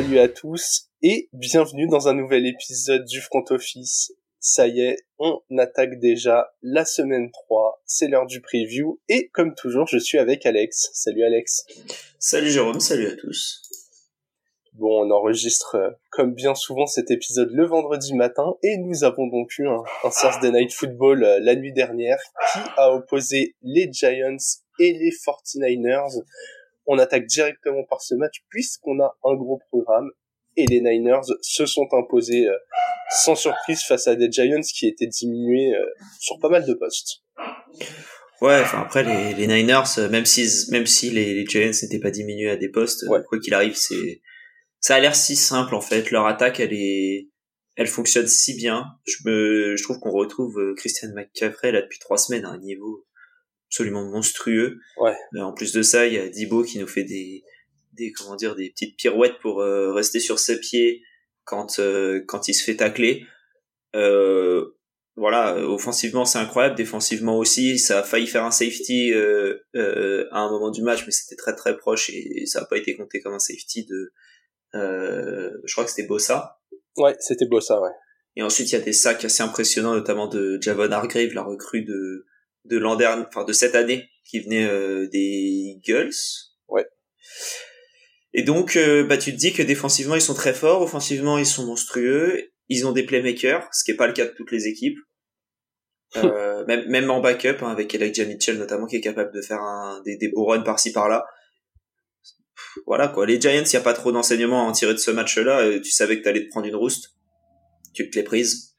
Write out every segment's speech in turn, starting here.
Salut à tous et bienvenue dans un nouvel épisode du Front Office. Ça y est, on attaque déjà la semaine 3, c'est l'heure du preview et comme toujours je suis avec Alex. Salut Alex. Salut Jérôme, salut à tous. Bon, on enregistre euh, comme bien souvent cet épisode le vendredi matin et nous avons donc eu un, un Thursday Night Football euh, la nuit dernière qui a opposé les Giants et les 49ers. On attaque directement par ce match puisqu'on a un gros programme et les Niners se sont imposés euh, sans surprise face à des Giants qui étaient diminués sur pas mal de postes. Ouais, enfin après les, les Niners, même si même si les, les Giants n'étaient pas diminués à des postes, Ouais. quoi qu'il arrive, c'est ça a l'air si simple en fait. Leur attaque, elle est, elle fonctionne si bien. Je me, je trouve qu'on retrouve euh, Christian McCaffrey là depuis trois semaines à un niveau absolument monstrueux. Ouais. Euh, En plus de ça, il y a Dibo qui nous fait des, des comment dire, des petites pirouettes pour euh, rester sur ses pieds quand euh, quand il se fait tacler. Euh, voilà, offensivement c'est incroyable, défensivement aussi, ça a failli faire un safety euh, euh, à un moment du match, mais c'était très très proche et ça n'a pas été compté comme un safety de, euh, je crois que c'était Bossa. Ouais, c'était ça, ouais. Et ensuite il y a des sacs assez impressionnants, notamment de Javon Hargrave, la recrue de de l'an dernier, enfin de cette année, qui venait euh, des Eagles. Ouais. Et donc, euh, bah, tu te dis que défensivement, ils sont très forts, offensivement, ils sont monstrueux, ils ont des playmakers, ce qui est pas le cas de toutes les équipes. Euh, même, même en backup, hein, avec Elijah Mitchell notamment, qui est capable de faire un, des, des beaux runs par-ci par-là. Voilà quoi, les Giants, il y a pas trop d'enseignements à en tirer de ce match-là. euh, Tu savais que t'allais te prendre une rouste, tu te l'es prise.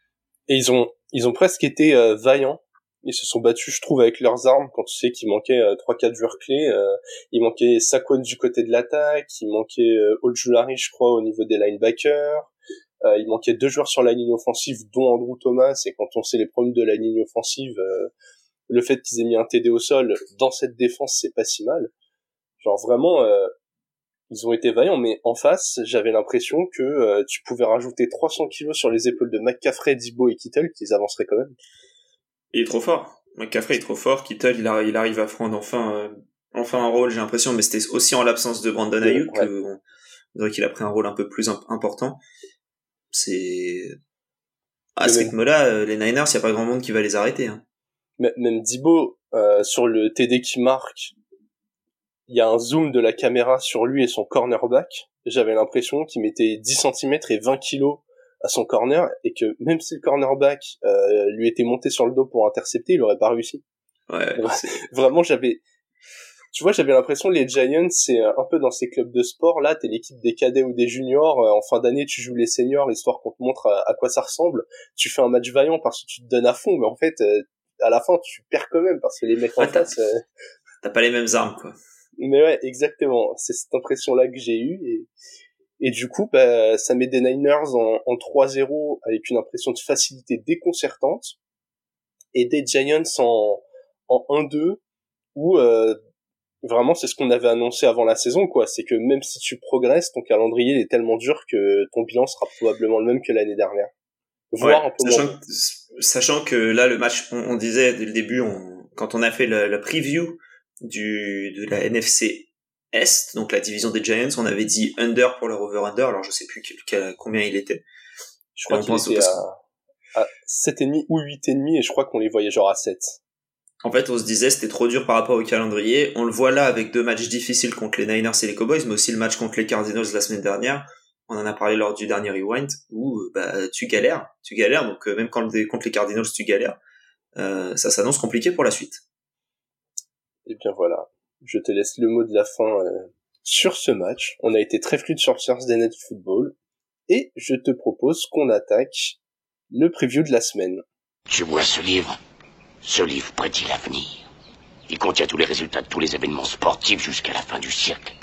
Et ils ont, ils ont presque été euh, vaillants. Ils se sont battus, je trouve, avec leurs armes quand tu sais qu'il manquait euh, trois, quatre joueurs clés. Euh, il manquait Saquon du côté de l'attaque, il manquait euh, Ojulari, je crois, au niveau des linebackers. Euh, il manquait deux joueurs sur la ligne offensive, dont Andrew Thomas. Et quand on sait les problèmes de la ligne offensive, le fait qu'ils aient mis un TD au sol dans cette défense, c'est pas si mal. Genre vraiment, euh, ils ont été vaillants, mais en face, j'avais l'impression que tu pouvais rajouter 300 kilos sur les épaules de McCaffrey, Dibo et Kittle, qu'ils avanceraient quand même. Il est trop fort. McCaffrey est trop fort. Kittle, il, arri- il arrive à prendre enfin, euh, enfin un rôle, j'ai l'impression, mais c'était aussi en l'absence de Brandon Ayuk ouais. on dirait qu'il a pris un rôle un peu plus im- important. C'est à ce rythme-là, euh, les Niners, il y a pas grand monde qui va les arrêter. Hein. Même Dibo, euh, sur le TD qui marque, il y a un zoom de la caméra sur lui et son cornerback. J'avais l'impression qu'il mettait 10 cm et 20 kilos à son corner et que même si le cornerback euh, lui était monté sur le dos pour intercepter, il aurait pas réussi. Ouais, Vraiment, j'avais, tu vois, j'avais l'impression les Giants, c'est euh, un peu dans ces clubs de sport. Là, t'es l'équipe des cadets ou des juniors. euh, En fin d'année, tu joues les seniors, histoire qu'on te montre à, à quoi ça ressemble. Tu fais un match vaillant parce que tu te donnes à fond, mais en fait, euh, à la fin, tu perds quand même parce que les mecs en Ouais, t'as- face. euh, t'as pas les mêmes armes, quoi. Mais ouais, exactement. C'est cette impression-là que j'ai eue. Et, et du coup, bah, ça met des Niners en, en 3-0 avec une impression de facilité déconcertante. Et des Giants en, en 1-2 où euh, vraiment c'est ce qu'on avait annoncé avant la saison. quoi. C'est que même si tu progresses, ton calendrier est tellement dur que ton bilan sera probablement le même que l'année dernière. Voire Ouais, un peu sachant, moins. que, sachant que là, le match, on, on disait dès le début, on, quand on a fait la, la preview du, de la NFC Est, donc la division des Giants, on avait dit under pour leur over-under, alors je sais plus quel- combien il était. Je crois qu'il était à, à 7,5 ou 8,5 et je crois qu'on les voyait genre à 7. En fait, on se disait c'était trop dur par rapport au calendrier. On le voit là avec deux matchs difficiles contre les Niners et les Cowboys, mais aussi le match contre les Cardinals la semaine dernière. On en a parlé lors du dernier rewind où bah, tu galères, tu galères. Donc euh, même quand contre les Cardinals tu galères, euh, ça s'annonce compliqué pour la suite. Et bien voilà, je te laisse le mot de la fin euh, sur ce match. On a été très fluide sur Thursday Night Football. Et je te propose qu'on attaque le preview de la semaine. Tu vois ce livre Ce livre prédit l'avenir. Il contient tous les résultats de tous les événements sportifs jusqu'à la fin du siècle.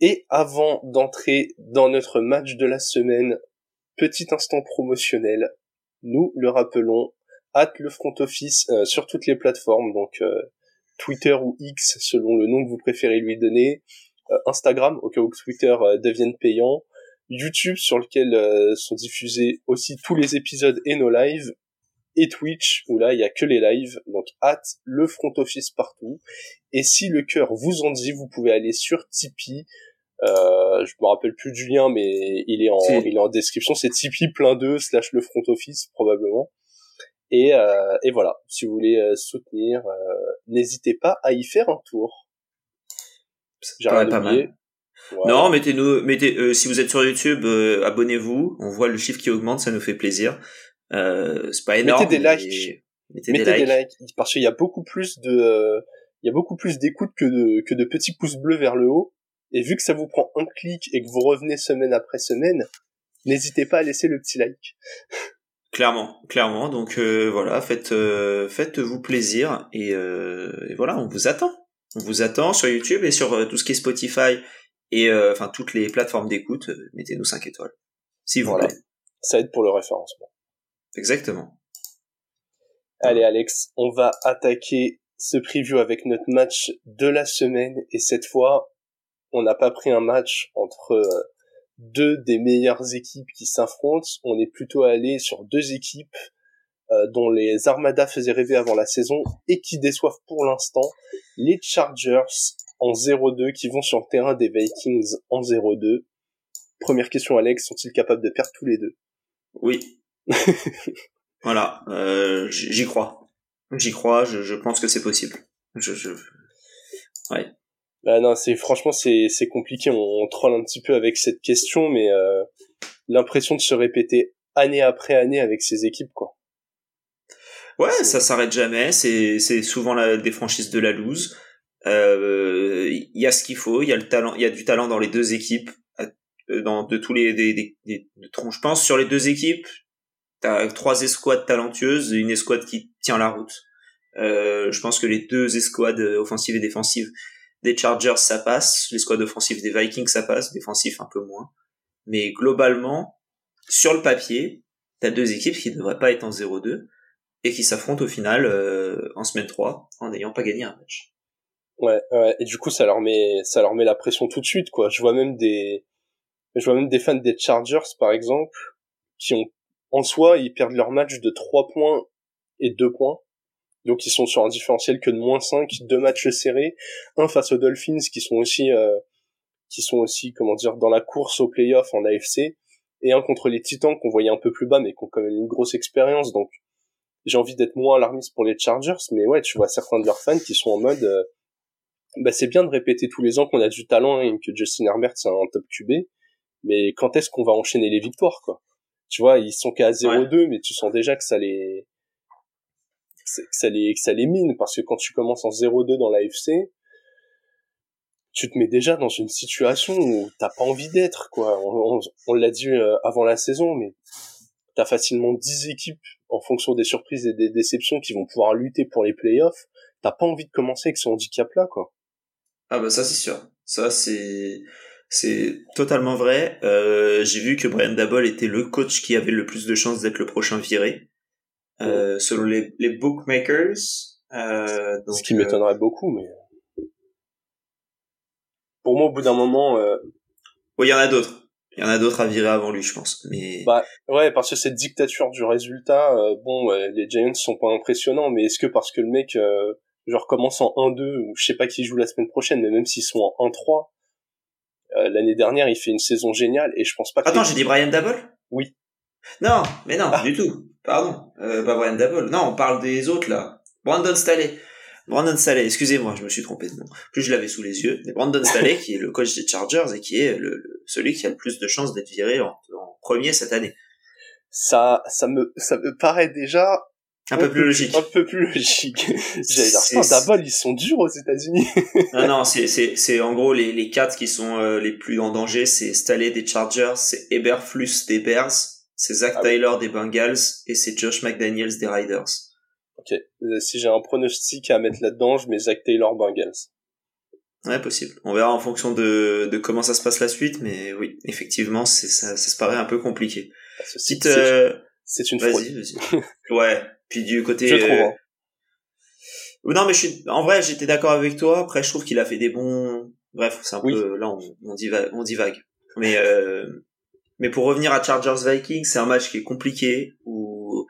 Et avant d'entrer dans notre match de la semaine, petit instant promotionnel, nous le rappelons, hâte le front office euh, sur toutes les plateformes, donc euh, Twitter ou X selon le nom que vous préférez lui donner, euh, Instagram au cas où Twitter euh, devienne payant, YouTube sur lequel euh, sont diffusés aussi tous les épisodes et nos lives, et Twitch où là il y a que les lives, donc hâte le front office partout. Et si le cœur vous en dit, vous pouvez aller sur Tipeee Euh, je me rappelle plus du lien, mais il est en, il est en description. C'est Tipeee plein de slash le front office probablement. Et, euh, et voilà, si vous voulez euh, soutenir, euh, n'hésitez pas à y faire un tour. J'ai pas mal. Non, mettez-nous, mettez, euh, si vous êtes sur YouTube, abonnez-vous. On voit le chiffre qui augmente, ça nous fait plaisir. c'est pas énorme. Mettez des likes. Mettez, des, likes. parce qu'il y a beaucoup plus de, il y a beaucoup plus d'écoute que de que de petits pouces bleus vers le haut. Et vu que ça vous prend un clic et que vous revenez semaine après semaine, n'hésitez pas à laisser le petit like. Clairement, clairement. Donc euh, voilà, faites euh, faites-vous plaisir et, euh, et, voilà, on vous attend. On vous attend sur YouTube et sur tout ce qui est Spotify et enfin toutes les plateformes d'écoute. Mettez-nous 5 étoiles, s'il vous plaît. Ça aide pour le référencement. Exactement. Allez Alex, on va attaquer ce preview avec notre match de la semaine et cette fois, on n'a pas pris un match entre deux des meilleures équipes qui s'affrontent. On est plutôt allé sur deux équipes euh, dont les Armada faisaient rêver avant la saison et qui déçoivent pour l'instant. Les Chargers en 0-2 qui vont sur le terrain des Vikings en 0-2. Première question Alex, sont-ils capables de perdre tous les deux? Oui. voilà, euh, j'y crois. J'y crois, je, je, pense que c'est possible. Je, je... Ouais. Bah non, c'est franchement c'est c'est compliqué. On, on, troll un petit peu avec cette question, mais euh, l'impression de se répéter année après année avec ces équipes, quoi. Ouais, ça s'arrête jamais. C'est c'est souvent la, des franchises de la loose. Il euh, y a ce qu'il faut. Il y a le talent. Il y a du talent dans les deux équipes. Euh, dans de tous les des, des, des, je pense sur les deux équipes, t'as trois escouades talentueuses et une escouade qui tient la route. Euh, je pense que les deux escouades offensives et défensives des Chargers, ça passe. Les squads offensifs des Vikings, ça passe. Défensif, un peu moins. Mais globalement, sur le papier, t'as deux équipes qui devraient pas être en 0-2 et qui s'affrontent au final euh, en semaine 3 en n'ayant pas gagné un match. Ouais, ouais, et du coup ça leur met ça leur la pression tout de suite quoi. Je vois même des je vois même des fans des Chargers par exemple qui ont en soi ils perdent leur match de 3 points et 2 points donc ils sont sur un différentiel que de moins 5, deux matchs serrés, un face aux Dolphins qui sont aussi euh, qui sont aussi comment dire dans la course au playoff en AFC et un contre les Titans qu'on voyait un peu plus bas mais qui ont quand même une grosse expérience. Donc j'ai envie d'être moins alarmiste pour les Chargers mais ouais tu vois certains de leurs fans qui sont en mode euh, bah c'est bien de répéter tous les ans qu'on a du talent et que Justin Herbert c'est un top QB mais quand est-ce qu'on va enchaîner les victoires quoi? Tu vois ils sont qu'à 0-2 mais tu sens déjà que ça les ça les, ça les mine parce que quand tu commences en 0-2 dans l'AFC, tu te mets déjà dans une situation où t'as pas envie d'être, quoi. On, l'a dit euh, avant la saison, mais t'as facilement 10 équipes en fonction des surprises et des déceptions qui vont pouvoir lutter pour les playoffs. T'as pas envie de commencer avec ce handicap-là, quoi. Ah bah ça c'est sûr. Ça c'est c'est totalement vrai. Euh, j'ai vu que Brian Dabble était le coach qui avait le plus de chances d'être le prochain viré. Euh, selon les, les bookmakers. Euh, donc, Ce qui m'étonnerait euh, beaucoup, mais pour moi, au bout d'un moment, euh... oui, il y en a d'autres. Il y en a d'autres à virer avant lui, je pense. Mais bah ouais, parce que cette dictature du résultat, euh, bon, les Giants sont pas impressionnants, mais est-ce que parce que le mec euh, genre commence en 1-2 ou je sais pas qui joue la semaine prochaine, mais même s'ils sont en 1-3, l'année dernière il fait une saison géniale et je pense pas. que Attends, j'ai dit Brian Dabble. Oui. Non, mais non, ah. du tout. Pardon, euh, pas Brian Dabble. Non, on parle des autres là. Brandon Staley. Brandon Staley, excusez-moi, je me suis trompé de nom. Plus je l'avais sous les yeux. Mais Brandon Staley, qui est le coach des Chargers et qui est le, celui qui a le plus de chances d'être viré en, premier cette année. Ça, ça me, ça me paraît déjà un, peu, plus logique. Un peu plus logique. J'allais dire, ils sont durs aux États-Unis. non, non, c'est, c'est, c'est en gros les, les quatre qui sont euh, les plus en danger, c'est Staley des Chargers, c'est Eberflus des Bears, c'est Zach ah Taylor des Bengals et c'est Josh McDaniels des Riders. Ok. Euh, si j'ai un pronostic à mettre là-dedans, je mets Zach Taylor Bengals. Ouais, possible. On verra en fonction de, de comment ça se passe la suite, mais oui, effectivement, c'est ça, ça se paraît un peu compliqué. Ah, c'est euh... une fraude. Vas-y, vas-y. ouais. Puis du côté. Je trouve. Euh, hein. Non, mais je suis. En vrai, j'étais d'accord avec toi. Après, je trouve qu'il a fait des bons. Bref, c'est un peu. Là, on, on divague. On divague. Mais euh, mais pour revenir à Chargers Vikings, c'est un match qui est compliqué où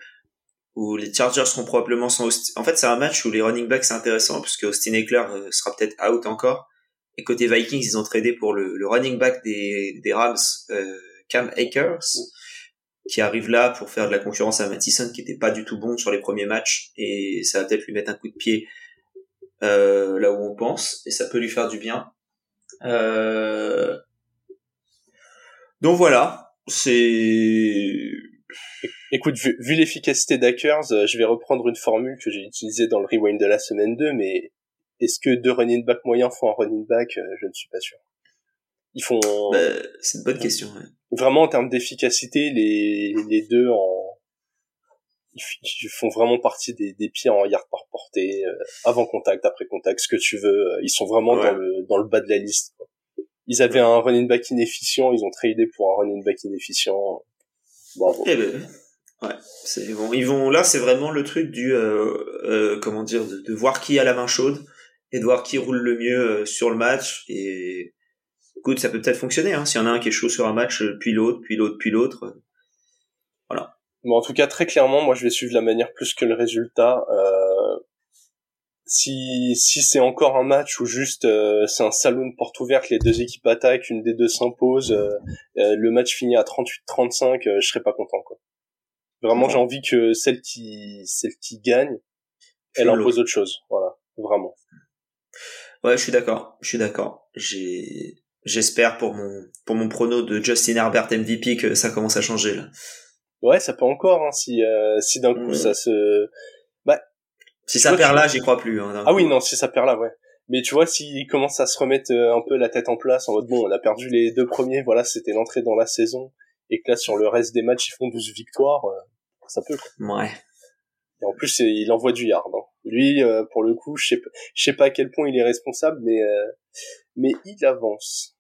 où les Chargers seront probablement sans En fait, c'est un match où les running backs c'est intéressant puisque Austin Eckler euh, sera peut-être out encore Et côté Vikings, ils ont tradé pour le, le running back des, des Rams, euh, Cam Akers, qui arrive là pour faire de la concurrence à Mattison, qui était pas du tout bon sur les premiers matchs, et ça va peut-être lui mettre un coup de pied euh, là où on pense, et ça peut lui faire du bien. Euh... Donc voilà, c'est... Écoute, vu, vu l'efficacité d'Hackers, euh, je vais reprendre une formule que j'ai utilisée dans le rewind de la semaine 2, mais est-ce que deux running back moyens font un running back euh, Je ne suis pas sûr. Ils font. Bah, c'est une bonne question. Ouais. Vraiment en termes d'efficacité, les les deux en ils font vraiment partie des, des pieds en yard par portée, euh, avant contact, après contact, ce que tu veux. Ils sont vraiment dans le dans le bas de la liste. Quoi. Ils avaient un running back inefficient, ils ont tradé pour un running back inefficient. Bravo. Eh ben, ouais, c'est bon. Ils vont là, c'est vraiment le truc du euh, euh, comment dire, de, de, voir qui a la main chaude et de voir qui roule le mieux euh, sur le match. Et écoute, ça peut peut-être fonctionner. Hein. S'il y en a un qui est chaud sur un match, euh, puis l'autre, puis l'autre, puis l'autre. Euh, voilà. Bon, en tout cas, très clairement, moi, je vais suivre la manière plus que le résultat. Euh, si si c'est encore un match où juste euh, c'est un salon de porte ouverte, les deux équipes attaquent, une des deux s'impose, euh, le match finit à 38-35, je serais pas content quoi. Vraiment, j'ai envie que celle qui celle qui gagne, elle impose autre chose. Voilà, vraiment. Ouais, je suis d'accord. Je suis d'accord. J'ai, j'espère pour mon, pour mon prono de Justin Herbert MVP que ça commence à changer, là. Ouais, ça peut encore, hein, si, euh, si d'un coup ça se, Si ça vois, perd là, j'y crois plus. Hein, ah coup. oui, non, si ça perd là, ouais. Mais tu vois, s'ils commencent à se remettre euh, un peu la tête en place, en mode bon, on a perdu les deux premiers, voilà, c'était l'entrée dans la saison, et que là, sur le reste des matchs, ils font 12 victoires, euh, ça peut, quoi. Ouais. Et en plus, il envoie du yard. hein. Lui, euh, pour le coup, je sais pas, je sais pas à quel point il est responsable, mais euh, mais il avance.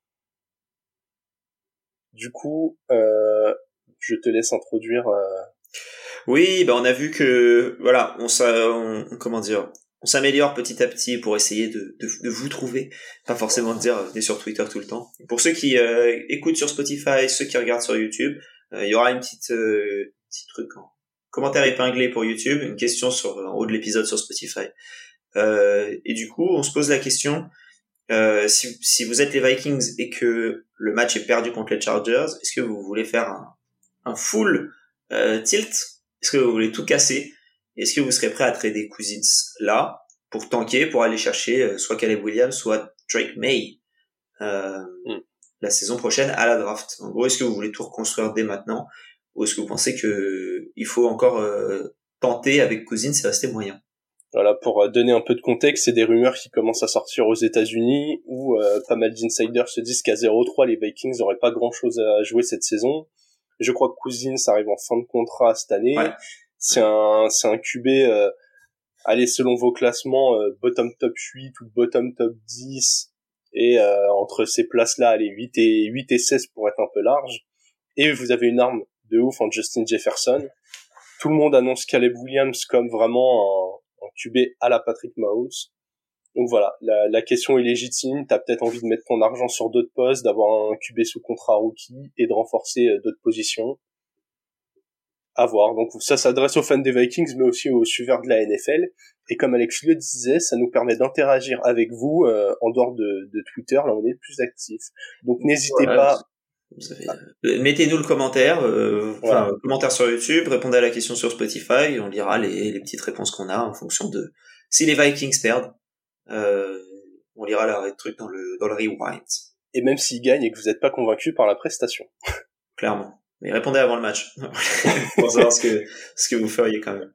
Du coup, euh, je te laisse introduire. Euh, Oui, bah on a vu que voilà, on, on comment dire, on s'améliore petit à petit pour essayer de, de, de vous trouver, pas forcément de dire venez sur Twitter tout le temps. Pour ceux qui euh, écoutent sur Spotify, ceux qui regardent sur YouTube, euh, il y aura une petite euh, petit truc en commentaire épinglé pour YouTube, une question sur en haut de l'épisode sur Spotify. Euh, et du coup, on se pose la question euh, si, si vous êtes les Vikings et que le match est perdu contre les Chargers, est-ce que vous voulez faire un, un full euh, tilt Est-ce que vous voulez tout casser? Est-ce que vous serez prêt à trader Cousins là pour tanker, pour aller chercher euh, soit Caleb Williams, soit Drake May euh, Mm. la saison prochaine à la draft? En gros, est-ce que vous voulez tout reconstruire dès maintenant? Ou est-ce que vous pensez que il faut encore euh, tenter avec Cousins et rester moyen? Voilà, pour donner un peu de contexte, c'est des rumeurs qui commencent à sortir aux États-Unis où euh, pas mal d'insiders se disent qu'à 0-3, les Vikings n'auraient pas grand-chose à jouer cette saison. Je crois que Cousins arrive en fin de contrat cette année. Ouais. C'est un c'est un QB euh, allez selon vos classements euh, bottom top 8 ou bottom top 10 et euh, entre ces places-là, allez 8 et 8 et 16 pour être un peu large. Et vous avez une arme de ouf en Justin Jefferson. Tout le monde annonce Caleb Williams comme vraiment un, un QB à la Patrick Mahomes. Donc voilà, la, la question est légitime. T'as peut-être envie de mettre ton argent sur d'autres postes, d'avoir un QB sous contrat rookie et de renforcer euh, d'autres positions. À voir. Donc ça s'adresse aux fans des Vikings, mais aussi aux suiveurs de la NFL. Et comme Alex le disait, ça nous permet d'interagir avec vous euh, en dehors de, de Twitter. Là, on est plus actif. Donc n'hésitez Voilà. pas. Avez- euh, Mettez-nous le commentaire, euh, Voilà. commentaire sur YouTube, répondez à la question sur Spotify, et on lira les, les petites réponses qu'on a en fonction de si les Vikings perdent. Euh, on lira la truc dans le dans le rewind, Et même s'ils gagnent et que vous n'êtes pas convaincu par la prestation. clairement. Mais répondez avant le match pour savoir ce que ce que vous feriez quand même.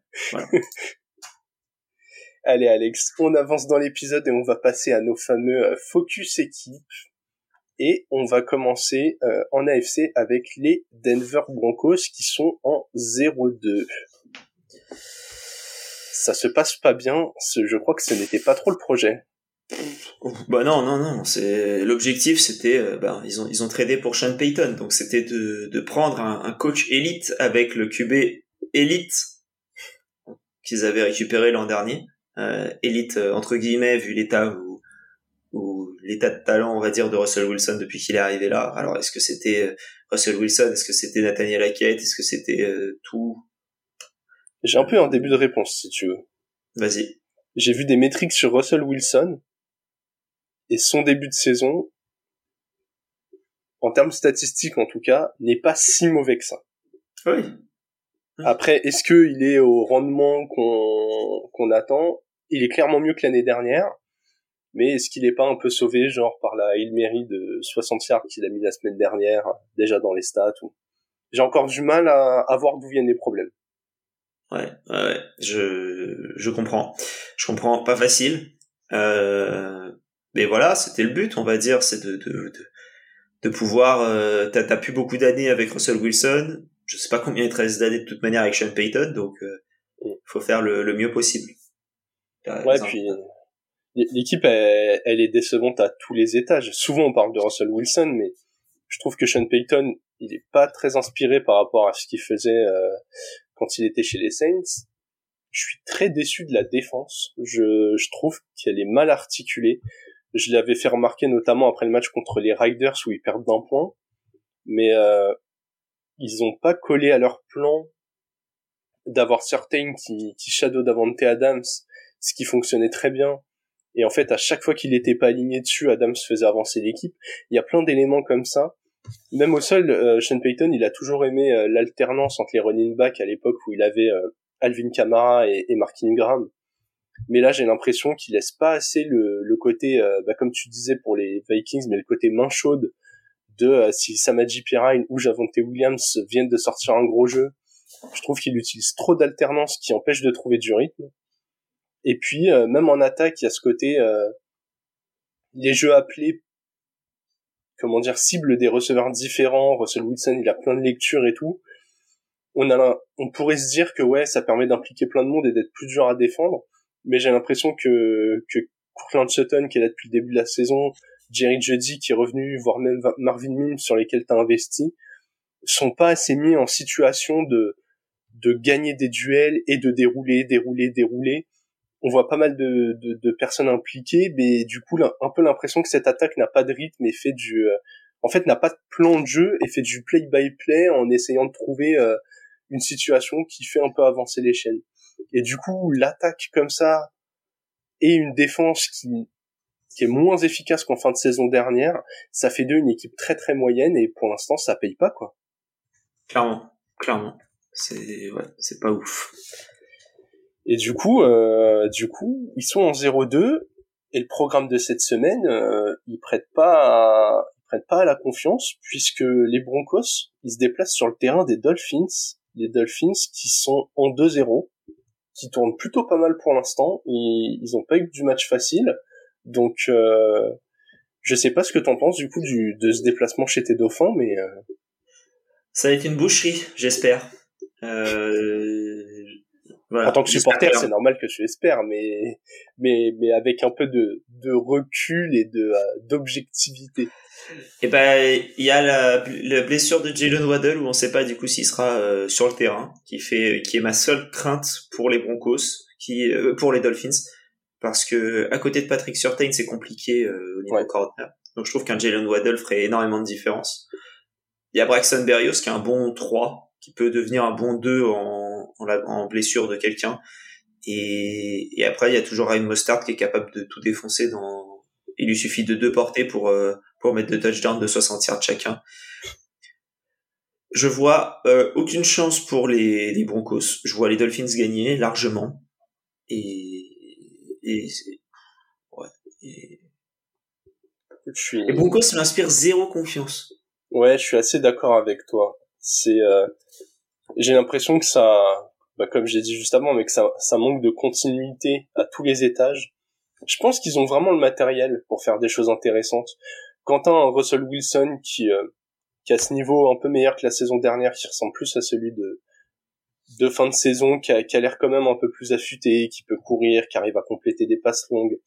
Allez Alex, on avance dans l'épisode et on va passer à nos fameux euh, focus équipes. Et on va commencer euh, en AFC avec les Denver Broncos qui sont en 0-2. Ça se passe pas bien, je crois que ce n'était pas trop le projet. Bah non non non, c'est l'objectif c'était euh, ben ils ont ils ont tradé pour Sean Payton donc c'était de de prendre un, coach élite avec le QB élite qu'ils avaient récupéré l'an dernier euh, élite euh, entre guillemets vu l'état ou l'état de talent on va dire de Russell Wilson depuis qu'il est arrivé là. Alors est-ce que c'était Russell Wilson, est-ce que c'était Nathaniel Hackett, est-ce que c'était tout J'ai un peu un début de réponse si tu veux. Vas-y. J'ai vu des métriques sur Russell Wilson et son début de saison, en termes statistiques en tout cas, n'est pas si mauvais que ça. Oui. Après, est-ce qu'il est au rendement qu'on qu'on attend? Il est clairement mieux que l'année dernière, mais est-ce qu'il est pas un peu sauvé, genre par la Ilmery de 60 yards qu'il a mis la semaine dernière, déjà dans les stats ou... J'ai encore du mal à, à voir d'où viennent les problèmes. Ouais, ouais, je, je comprends. Je comprends, pas facile. Euh, mais voilà, c'était le but, on va dire, c'est de, de, de, de pouvoir. Euh, t'as, t'as plus beaucoup d'années avec Russell Wilson. Je sais pas combien il te reste d'années de toute manière avec Sean Payton, donc euh, Mm. faut faire le, le mieux possible. Ouais, puis l'équipe elle, elle est décevante à tous les étages. Souvent on parle de Russell Wilson, mais je trouve que Sean Payton il est pas très inspiré par rapport à ce qu'il faisait euh, quand il était chez les Saints. Je suis très déçu de la défense. Je, je trouve qu'elle est mal articulée. Je l'avais fait remarquer notamment après le match contre les Riders où ils perdent d'un point, mais euh, ils ont pas collé à leur plan d'avoir certains qui, qui shadow Davante Adams, ce qui fonctionnait très bien. Et en fait, à chaque fois qu'il était pas aligné dessus, Adams faisait avancer l'équipe. Il y a plein d'éléments comme ça. Même au sol, euh, Sean Payton, il a toujours aimé euh, l'alternance entre les running backs à l'époque où il avait euh, Alvin Kamara et, Mark Ingram. Mais là, j'ai l'impression qu'il laisse pas assez le, côté, euh, bah, comme tu disais pour les Vikings, mais le côté main chaude de si Samaji Pirine ou Javonte Williams viennent de sortir un gros jeu. Je trouve qu'il utilise trop d'alternance qui empêche de trouver du rythme. Et puis, même en attaque, il y a ce côté, les jeux appelés, comment dire, cible des receveurs différents. Russell Wilson, il a plein de lectures et tout. On a, on pourrait se dire que ouais, ça permet d'impliquer plein de monde et d'être plus dur à défendre. Mais j'ai l'impression que, que Courtland Sutton, qui est là depuis le début de la saison, Jerry Jeudy, qui est revenu, voire même Marvin Mims, sur lesquels tu as investi, sont pas assez mis en situation de, de gagner des duels et de dérouler, dérouler, dérouler on voit pas mal de, de, personnes impliquées, mais du coup, un peu l'impression que cette attaque n'a pas de rythme et fait du, euh, en fait, n'a pas de plan de jeu et fait du play by play en essayant de trouver euh, une situation qui fait un peu avancer les chaînes. Et du coup, l'attaque comme ça et une défense qui qui est moins efficace qu'en fin de saison dernière, ça fait d'eux une équipe très très moyenne et pour l'instant, ça paye pas quoi. Clairement, clairement. C'est ouais, c'est pas ouf. Et du coup, euh, du coup, ils sont en 0-2 et le programme de cette semaine, euh, ils prêtent pas, à, ils prêtent pas à la confiance puisque les Broncos, ils se déplacent sur le terrain des Dolphins, les Dolphins qui sont en 2-0, qui tournent plutôt pas mal pour l'instant. Ils, ont pas eu du match facile, donc euh, je sais pas ce que t'en penses du coup du, de ce déplacement chez tes Dauphins, mais euh, Ça va être une boucherie, j'espère. Euh, voilà. en tant que supporter, c'est normal que tu espères, mais mais mais avec un peu de de recul et de euh, d'objectivité. Eh ben, il y a la, la blessure de Jalen Waddle où on sait pas du coup s'il sera euh, sur le terrain, qui fait, qui est ma seule crainte pour les Broncos, qui, euh, pour les Dolphins, parce que à côté de Patrick Surtain, c'est compliqué euh, au niveau Ouais. corner. Donc je trouve qu'un Jalen Waddle ferait énormément de différence. Il y a Braxton Berrios qui est un bon 3, qui peut devenir un bon 2 en, en, la- en blessure de quelqu'un. Et, et après, il y a toujours Ryan Mostard qui est capable de tout défoncer dans, il lui suffit de deux portées pour, euh, pour mettre deux touchdowns de 60 yards chacun. Je vois euh, aucune chance pour les, les Broncos. Je vois les Dolphins gagner largement. Et, et, ouais. Et, Je suis les Broncos m'inspirent zéro confiance. Ouais, je suis assez d'accord avec toi. C'est, euh, j'ai l'impression que ça, bah, comme j'ai dit juste avant, mais que ça, ça manque de continuité à tous les étages. Je pense qu'ils ont vraiment le matériel pour faire des choses intéressantes. Quand t'as un Russell Wilson qui, euh, qui a ce niveau un peu meilleur que la saison dernière, qui ressemble plus à celui de, de fin de saison, qui a, qui a l'air quand même un peu plus affûté, qui peut courir, qui arrive à compléter des passes longues.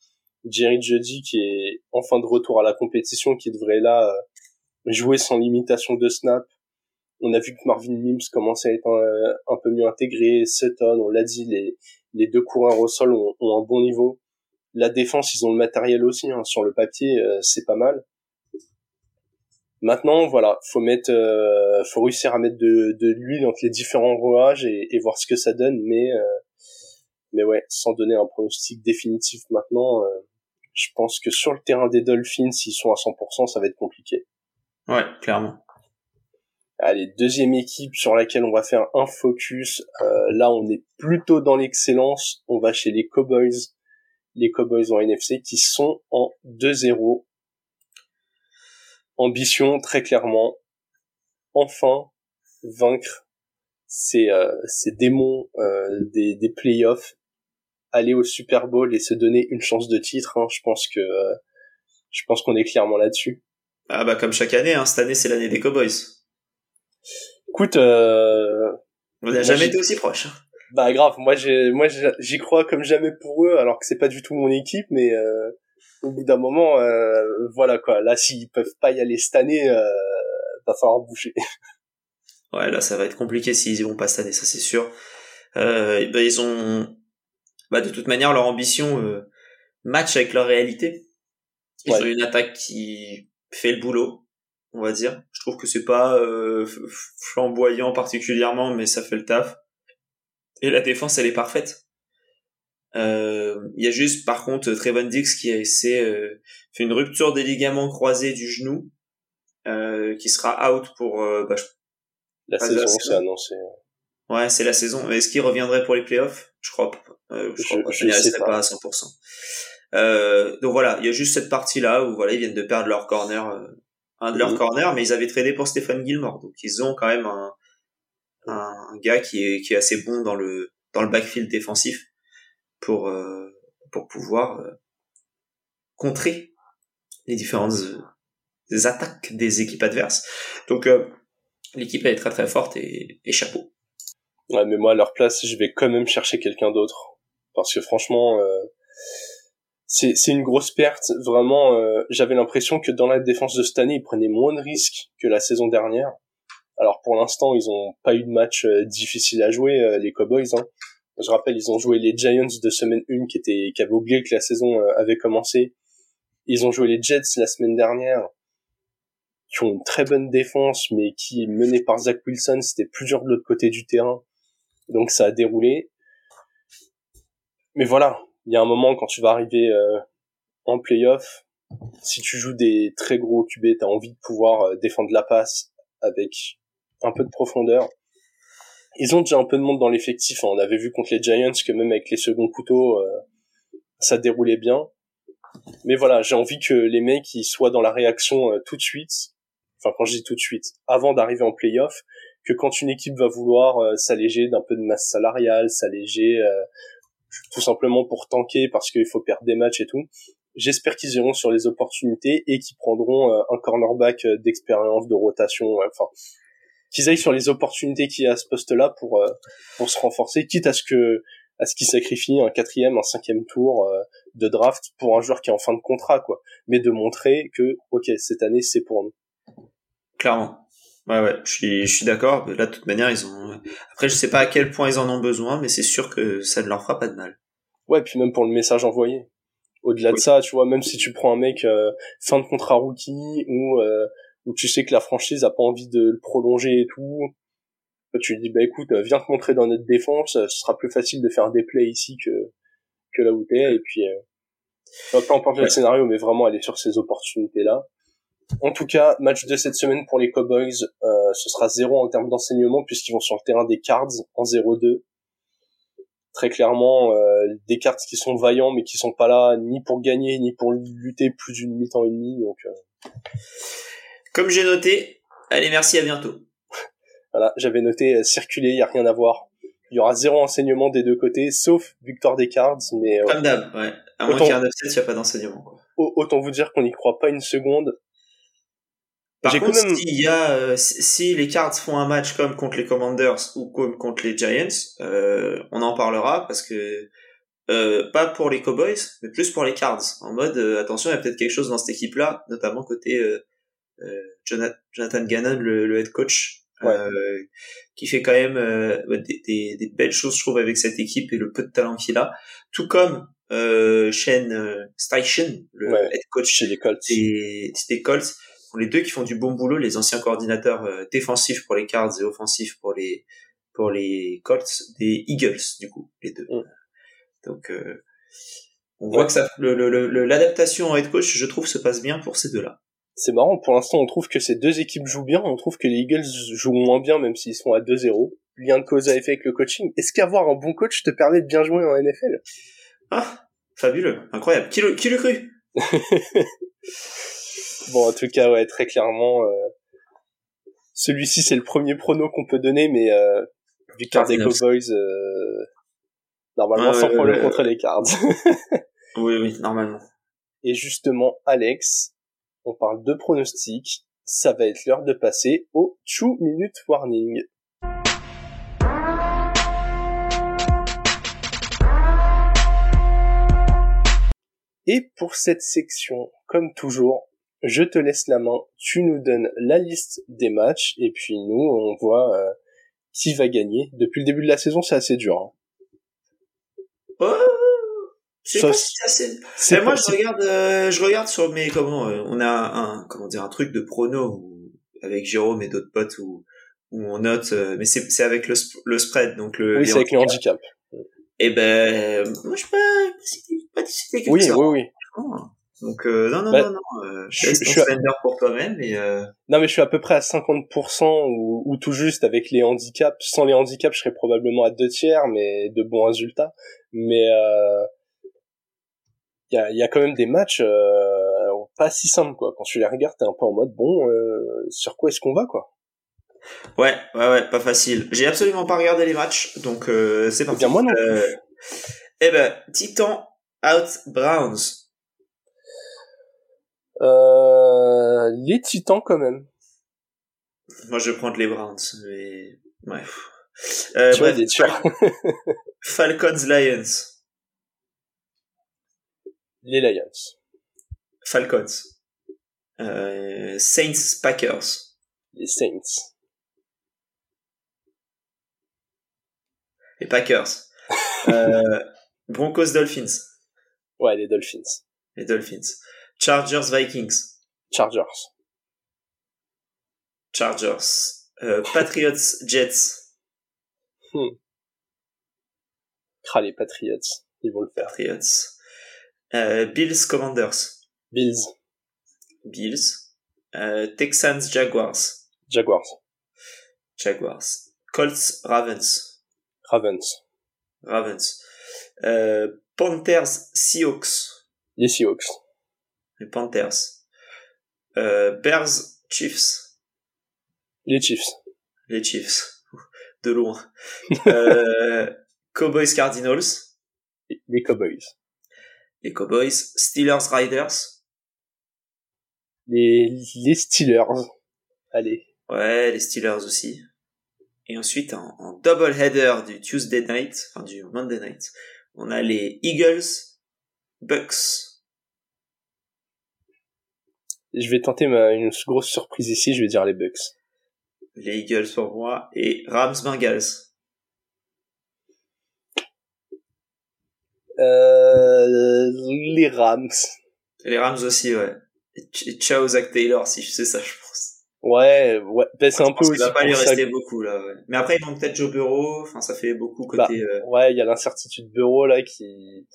Jerry Jeudy qui est enfin de retour à la compétition, qui devrait là euh, jouer sans limitation de snap. On a vu que Marvin Mims commençait à être un, peu mieux intégré. Sutton, on l'a dit, les, les deux coureurs au sol ont, ont un bon niveau. La défense, ils ont le matériel aussi. hein. Sur le papier, euh, c'est pas mal. Maintenant, voilà, faut mettre, euh, faut réussir à mettre de, de l'huile entre les différents rouages et, et voir ce que ça donne. Mais, euh, mais ouais, sans donner un pronostic définitif maintenant, euh, je pense que sur le terrain des Dolphins, s'ils sont à 100%, ça va être compliqué. Ouais, clairement. Allez, deuxième équipe sur laquelle on va faire un focus. Euh, là, on est plutôt dans l'excellence. On va chez les Cowboys. Les Cowboys en NFC qui sont en 2-0. Ambition, très clairement. Enfin, vaincre ces, euh, ces démons euh, des, des playoffs. Aller au Super Bowl et se donner une chance de titre. Hein. Je pense que je pense qu'on est clairement là-dessus. Ah bah comme chaque année, hein, cette année c'est l'année des Cowboys. Écoute, euh, on n'a jamais été aussi proche. Hein. Bah grave, moi j'ai moi j'y crois comme jamais pour eux, alors que c'est pas du tout mon équipe, mais euh, au bout d'un moment, euh, voilà quoi. Là, s'ils peuvent pas y aller cette année, euh, va falloir bouger. Ouais, là ça va être compliqué s'ils y vont pas cette année, ça c'est sûr. Euh, bah, ils ont, bah de toute manière leur ambition match avec leur réalité. Ils ont une attaque qui fait le boulot on va dire. Je trouve que c'est pas euh, flamboyant particulièrement, mais ça fait le taf. Et la défense, elle est parfaite. Euh, il y a juste, par contre, Trevon Dix qui a essayé, euh, fait une rupture des ligaments croisés du genou, qui sera out pour bah, la saison, c'est annoncé. Ouais, c'est la saison. Est-ce qu'il reviendrait pour les playoffs? Je crois pas. je, crois pas. Je, sais pas. à 100%. Euh, donc voilà, il y a juste cette partie-là où voilà, ils viennent de perdre leur corner un de leurs mhm. corners, mais ils avaient tradé pour Stéphane Gilmore. Donc ils ont quand même un, un, gars qui est, qui est assez bon dans le, dans le backfield défensif pour, euh, pour pouvoir euh, contrer les différentes euh, attaques des équipes adverses. Donc l'équipe est très très forte et, et chapeau. Ouais, mais moi à leur place, je vais quand même chercher quelqu'un d'autre parce que franchement, c'est c'est une grosse perte. Vraiment, euh, j'avais l'impression que dans la défense de cette année, ils prenaient moins de risques que la saison dernière. Alors pour l'instant, ils ont pas eu de match euh, difficile à jouer, euh, les Cowboys. Hein. Je rappelle, ils ont joué les Giants de semaine 1 qui étaient qui avaient oublié que la saison avait commencé. Ils ont joué les Jets la semaine dernière, qui ont une très bonne défense, mais qui menée par Zach Wilson. C'était plus dur de l'autre côté du terrain, donc ça a déroulé. Mais voilà, il y a un moment quand tu vas arriver euh, en playoff, si tu joues des très gros QB, t'as envie de pouvoir euh, défendre la passe avec un peu de profondeur. Ils ont déjà un peu de monde dans l'effectif. Hein. On avait vu contre les Giants que même avec les seconds couteaux, euh, ça déroulait bien. Mais voilà, j'ai envie que les mecs ils soient dans la réaction tout de suite. Enfin, quand je dis tout de suite, avant d'arriver en playoff, que quand une équipe va vouloir s'alléger d'un peu de masse salariale, s'alléger tout simplement pour tanker parce qu'il faut perdre des matchs et tout. J'espère qu'ils iront sur les opportunités et qu'ils prendront euh, un cornerback euh, d'expérience, de rotation, enfin qu'ils aillent sur les opportunités qu'il y a à ce poste-là pour euh, pour se renforcer, quitte à ce que à ce qu'ils sacrifient un quatrième, un cinquième tour de draft pour un joueur qui est en fin de contrat, quoi. Mais de montrer que ok cette année c'est pour nous. Clairement. Ouais, ouais, je suis, je suis d'accord. Là, de toute manière, ils ont. Après, je sais pas à quel point ils en ont besoin, mais c'est sûr que ça ne leur fera pas de mal. Ouais, puis même pour le message envoyé. Au-delà de ça, tu vois, même si tu prends un mec euh, fin de contrat rookie ou euh, où tu sais que la franchise a pas envie de le prolonger et tout, tu lui dis bah écoute, viens te montrer dans notre défense, ce sera plus facile de faire des plays ici que que là où t'es et puis euh, pas importe le scénario, mais vraiment aller sur ces opportunités là. En tout cas, match de cette semaine pour les Cowboys, euh, ce sera zéro en termes d'enseignement puisqu'ils vont sur le terrain des Cards en 0-2. Très clairement, euh, des cartes qui sont vaillants mais qui sont pas là ni pour gagner ni pour lutter plus d'une mi-temps et demi. Donc, euh... comme j'ai noté, allez merci à bientôt. voilà, j'avais noté circuler, il y a rien à voir. Il y aura zéro enseignement des deux côtés, sauf victoire des Cards, mais comme d'hab, ouais. À moins qu'il y ait un upset, il n'y a pas d'enseignement. Autant vous dire qu'on n'y croit pas une seconde. Par contre, s'il y a, euh, si les Cards font un match comme contre les Commanders ou comme contre les Giants, euh, on en parlera parce que euh, pas pour les Cowboys, mais plus pour les Cards. En mode, euh, attention, il y a peut-être quelque chose dans cette équipe-là, notamment côté Jonathan Gannon, le, head coach, qui fait quand même des, des, des, belles choses, je trouve, avec cette équipe et le peu de talent qu'il a. Tout comme euh, Shane Steichen, le head coach chez les Colts. Des, des Colts les deux qui font du bon boulot, les anciens coordinateurs euh, défensifs pour les Cards et offensifs pour les pour les Colts, des Eagles du coup, les deux. Mm. Donc euh, on voit que ça, l'adaptation en head coach, je trouve, se passe bien pour ces deux-là. C'est marrant, pour l'instant, on trouve que ces deux équipes jouent bien, on trouve que les Eagles jouent moins bien, même s'ils sont à 2-0. Lien de cause à effet avec le coaching. Est-ce qu'avoir un bon coach te permet de bien jouer en NFL Ah, fabuleux, incroyable. Qui le, qui le cru Bon, en tout cas, ouais, très clairement, euh, celui-ci c'est le premier prono qu'on peut donner, mais euh, victoire des Cowboys, euh, normalement sans problème contre les Cards. oui, oui, normalement. Et justement, Alex, on parle de pronostics, ça va être l'heure de passer au 2 minute warning. Et pour cette section, comme toujours, je te laisse la main, tu nous donnes la liste des matchs, et puis nous, on voit euh, qui va gagner. Depuis le début de la saison, c'est assez dur. Hein. Oh, c'est pas si assez... Mais moi, je regarde, euh, je regarde sur mes comment, euh, on a un, comment dire, un truc de prono avec Jérôme et d'autres potes où, où on note, mais c'est, c'est avec le, le spread, donc le. Oui, c'est avec le handicap. Et eh ben, moi, je pas, pas oui, Oui, oui, oui. Donc euh, non non bah, non non, euh, je, je, suis pour toi-même euh... Non mais je suis à peu près à 50% ou, ou, tout juste avec les handicaps. Sans les handicaps, je serais probablement à deux tiers, mais de bons résultats. Mais euh, il y a, y a quand même des matchs pas si simples quoi. Quand tu les regardes, t'es un peu en mode bon, sur quoi est-ce qu'on va quoi? Ouais ouais ouais, pas facile. J'ai absolument pas regardé les matchs, donc c'est pas. Eh bien moi non. eh ben Titan out Browns. Euh, les Titans quand même. Moi, je prends les Browns, mais bref. Euh, tu bref, Falcons Lions. Les Lions. Falcons. Euh, Saints Packers. Les Saints. Les Packers. euh, Broncos Dolphins. Ouais, les Dolphins. Les Dolphins. Chargers Vikings. Chargers. Chargers. Euh, Patriots Jets. Hmm. Ah, les Patriots. Ils vont le faire. Patriots. Euh, Bills Commanders. Bills. Bills. Euh, Texans Jaguars. Jaguars. Jaguars. Colts Ravens. Ravens. Ravens. Panthers Seahawks. Les Seahawks les Panthers. Euh, Bears, Chiefs. Les Chiefs. Les Chiefs. De loin. euh, Cowboys, Cardinals. Les Cowboys. Les Cowboys. Steelers, Riders. Les, les Steelers. Allez. Ouais, les Steelers aussi. Et ensuite, en, en double header du Tuesday night, enfin du Monday night, on a les Eagles, Bucks, je vais tenter ma, une grosse surprise ici, je vais dire les Bucks. Les Eagles pour moi et Rams Bengals. Euh, les Rams. Les Rams aussi, ouais. Et ciao Zach Taylor si je sais ça, je pense. Ouais, ouais, ben, c'est un peu aussi. Il va pas lui rester beaucoup là. Ouais. Mais après ils vont peut-être Joe Bureau. Enfin, ça fait beaucoup côté. Bah, euh... Ouais, il y a l'incertitude Bureau là qui.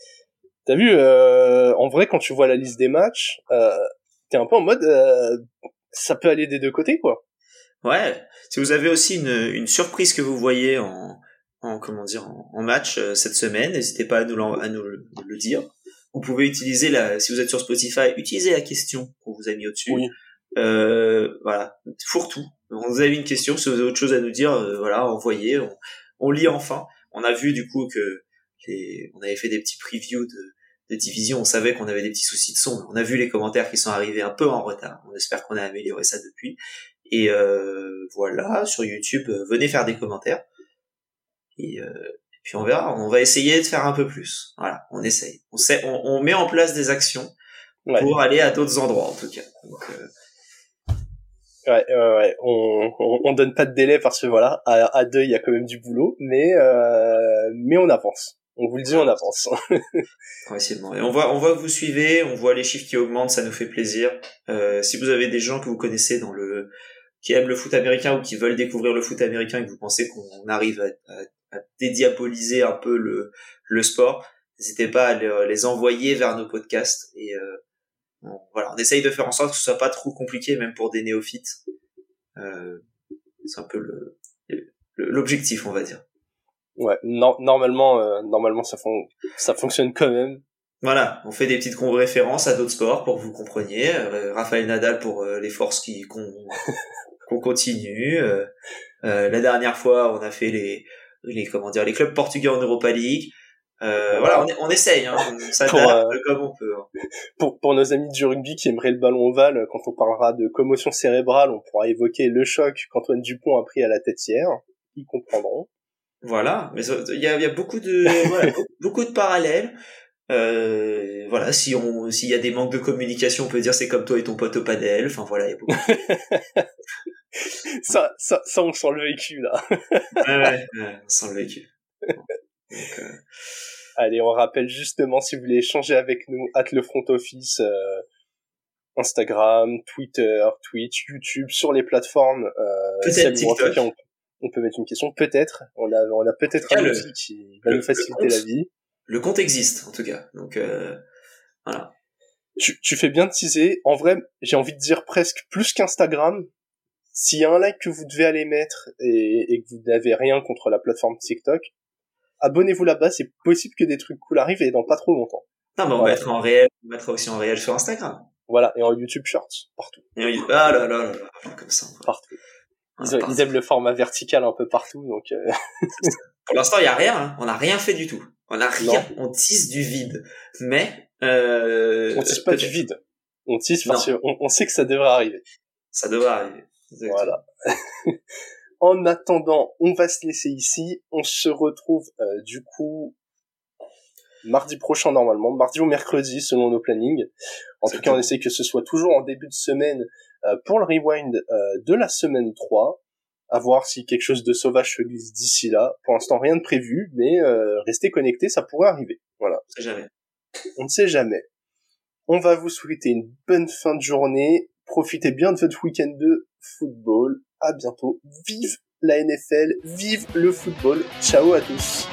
T'as vu, euh, en vrai, quand tu vois la liste des matchs, euh, t'es un peu en mode euh, ça peut aller des deux côtés quoi. Ouais. Si vous avez aussi une, une surprise que vous voyez en, en comment dire en, match euh, cette semaine, n'hésitez pas à nous, à nous le, dire. Vous pouvez utiliser la si vous êtes sur Spotify, utilisez la question qu'on vous a mis au-dessus. Oui. Euh, voilà, fourre-tout. Vous avez une question, si vous avez autre chose à nous dire, euh, voilà, envoyez. On, on, lit enfin. On a vu du coup que les, on avait fait des petits previews de de division, on savait qu'on avait des petits soucis de son. On a vu les commentaires qui sont arrivés un peu en retard. On espère qu'on a amélioré ça depuis. Et euh, voilà, sur YouTube, euh, venez faire des commentaires. Et, euh, et, puis on verra. On va essayer de faire un peu plus. Voilà, on essaye. On, sait, on, on met en place des actions pour aller à d'autres endroits, en tout cas. Donc, euh, Ouais, ouais, On, on, on, donne pas de délai parce que voilà, à, à deux, il y a quand même du boulot, mais euh, mais on avance. On vous le dit, on avance. Progressivement. Et on voit, on voit que vous suivez, on voit les chiffres qui augmentent, ça nous fait plaisir. Euh, si vous avez des gens que vous connaissez dans le, qui aiment le foot américain ou qui veulent découvrir le foot américain et que vous pensez qu'on arrive à, à, dédiaboliser un peu le, le sport, n'hésitez pas à les envoyer vers nos podcasts et voilà, on essaye de faire en sorte que ce soit pas trop compliqué, même pour des néophytes. Euh, c'est un peu le l'objectif, on va dire. Ouais, normalement, euh, normalement ça, fon ça fonctionne quand même. Voilà, on fait des petites références à d'autres sports pour que vous compreniez. Euh, Raphaël Nadal pour euh, les forces qui qu'on continue. la dernière fois, on a fait les les comment dire les clubs portugais en Europa League. Euh, voilà, on, on essaye, hein, on s'adapte comme on peut. Hein. Pour, pour nos amis du rugby qui aimeraient le ballon ovale, quand on parlera de commotion cérébrale, on pourra évoquer le choc qu'Antoine Dupont a pris à la tête hier. Ils comprendront. Voilà, mais il y a, y a, beaucoup de voilà, beaucoup de parallèles. Euh, voilà, si on s'il y a des manques de communication, on peut dire c'est comme toi et ton pote au padel. Enfin voilà, il y a beaucoup. ça, ça, ça, on sent le vécu là. ouais, ouais, on sent le vécu. Donc, euh... Allez, on rappelle justement si vous voulez échanger avec nous, at le front office, euh, Instagram, Twitter, Twitch, YouTube, sur les plateformes. Euh, peut-être TikTok. On, peut mettre une question, peut-être. On a, on a peut-être un outil qui va nous faciliter la vie. Le compte existe, en tout cas. Donc euh, voilà. Tu, tu fais bien de teaser. En vrai, j'ai envie de dire presque plus qu'Instagram. S'il y a un like que vous devez aller mettre et, et que vous n'avez rien contre la plateforme TikTok, abonnez-vous là-bas, c'est possible que des trucs cool arrivent et dans pas trop longtemps. Non, mais on va mettra en réel, on mettra aussi en réel sur Instagram. Voilà, et en YouTube Shorts, partout. ah là là là là, comme ça. Partout. Ah, ils, aiment le format vertical un peu partout, donc. Euh... Pour l'instant, il y a rien. Hein. On n'a rien fait du tout. On a rien. On tisse du vide. Mais euh... on tisse pas du vide. On tisse parce qu'on on sait que ça devrait arriver. Ça devrait arriver. Voilà. En attendant, on va se laisser ici. On se retrouve euh, du coup mardi prochain normalement, mardi ou mercredi selon nos plannings. En tout cas, on essaie que ce soit toujours en début de semaine pour le rewind euh, de la semaine 3. À voir si quelque chose de sauvage se glisse d'ici là. Pour l'instant, rien de prévu, mais restez connectés, ça pourrait arriver. Voilà. On sait jamais. On ne sait jamais. On va vous souhaiter une bonne fin de journée. Profitez bien de votre week-end de football à bientôt. Vive la NFL, vive le football. Ciao à tous.